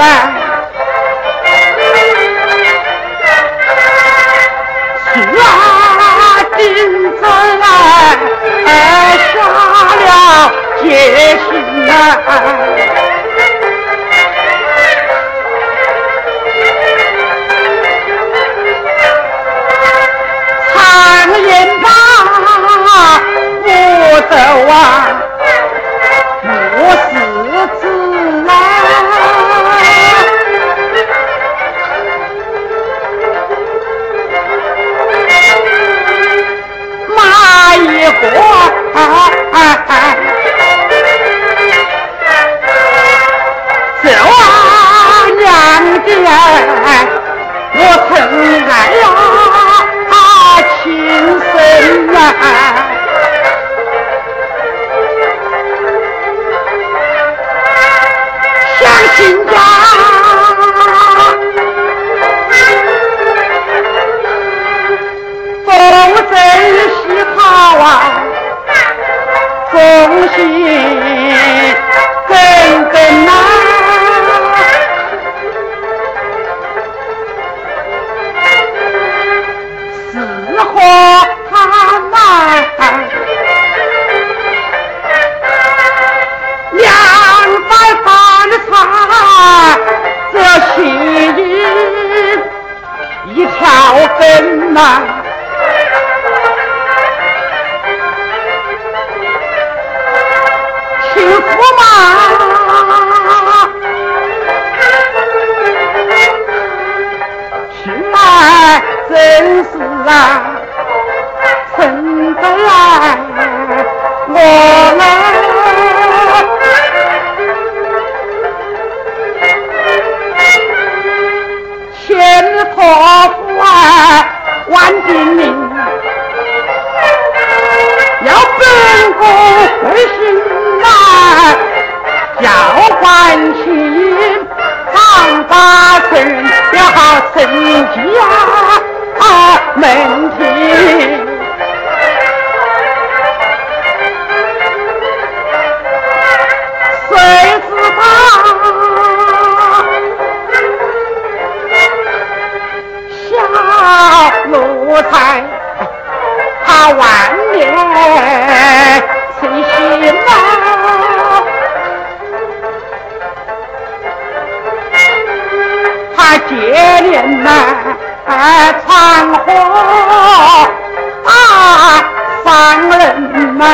血浸来，洒了决心来，苍天啊，不走啊！马一过，这啊娘的，我疼爱呀，亲生啊！Ah. 人家啊。啊伤人呐，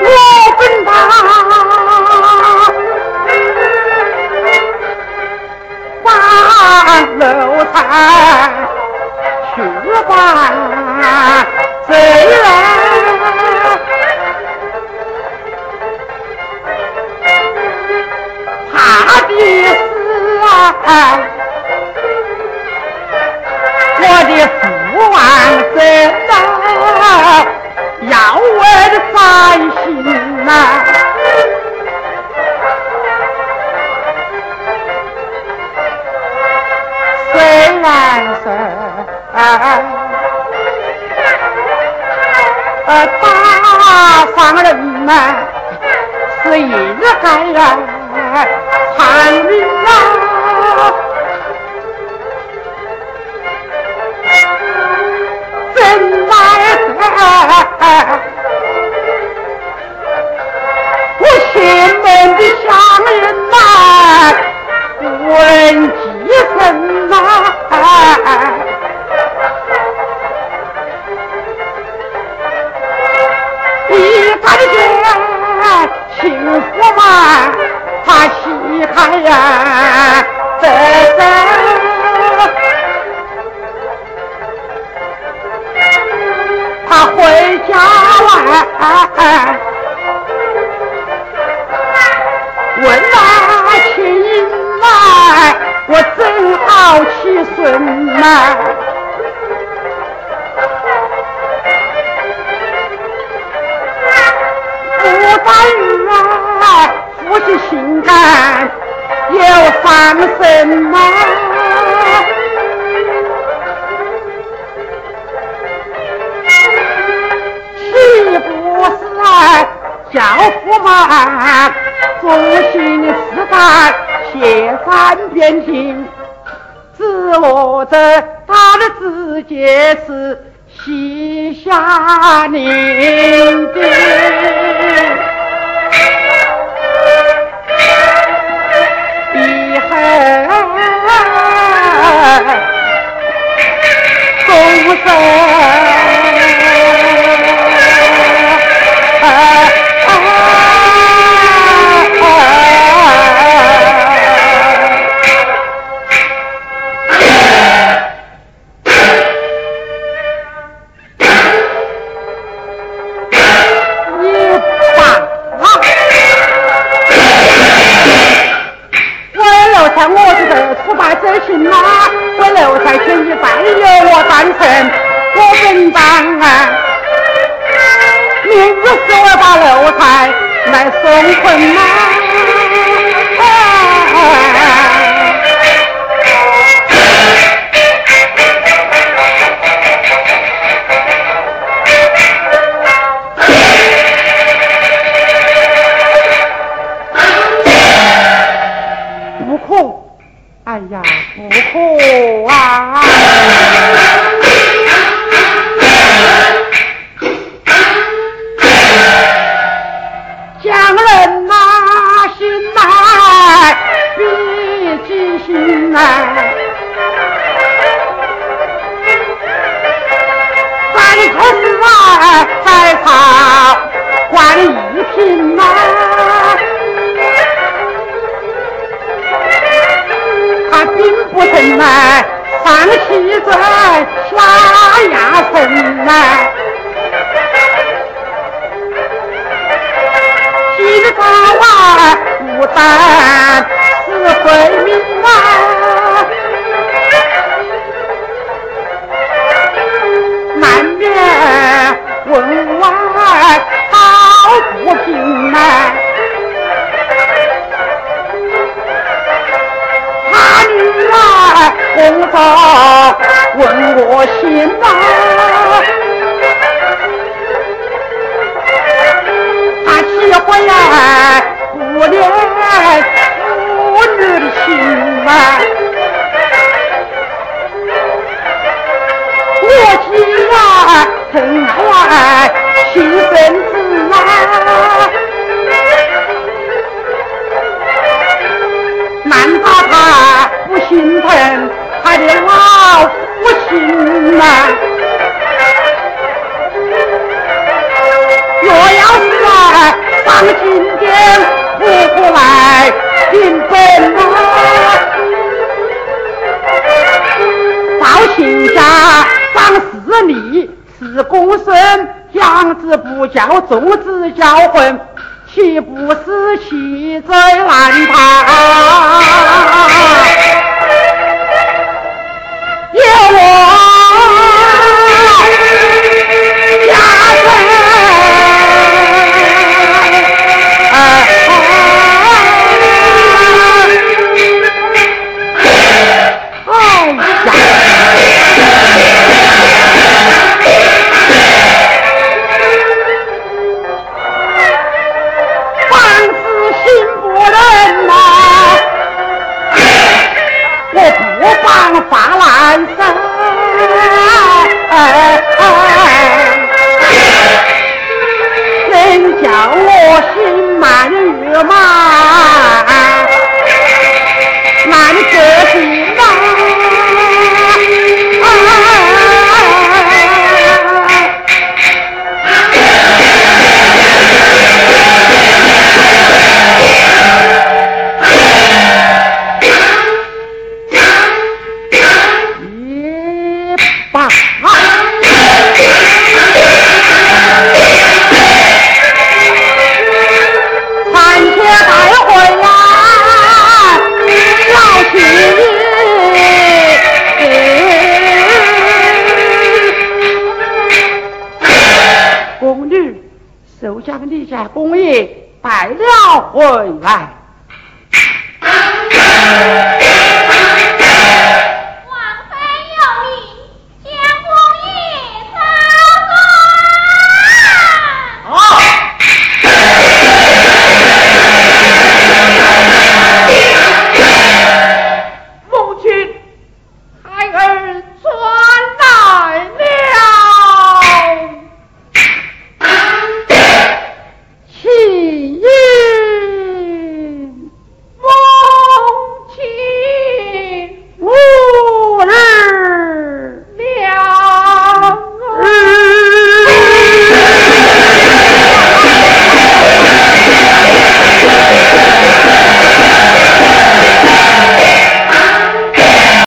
我跟他。楼台去吧，啊，我的父王真啊，要问三心呐。呃，大方人呐是一代人我心门的乡人呐，问几分呐？好起孙呐。我的心肝有伤神呐，岂不是教父嘛？忠心我在他的世界是西夏凝的。当妻子刷牙缝啊。一个娃儿孤单是回啊。难免红发吻我心呐、啊。他喜欢呀，姑娘姑女的心呐、我心呀、啊，疼坏心分子啊。难道他不心疼？他的老父亲呐，若要是来上金殿，不服来听本呐。赵姓家长势利，是公孙养子不教，种子教混，岂不是其罪难逃？下公义拜了回来。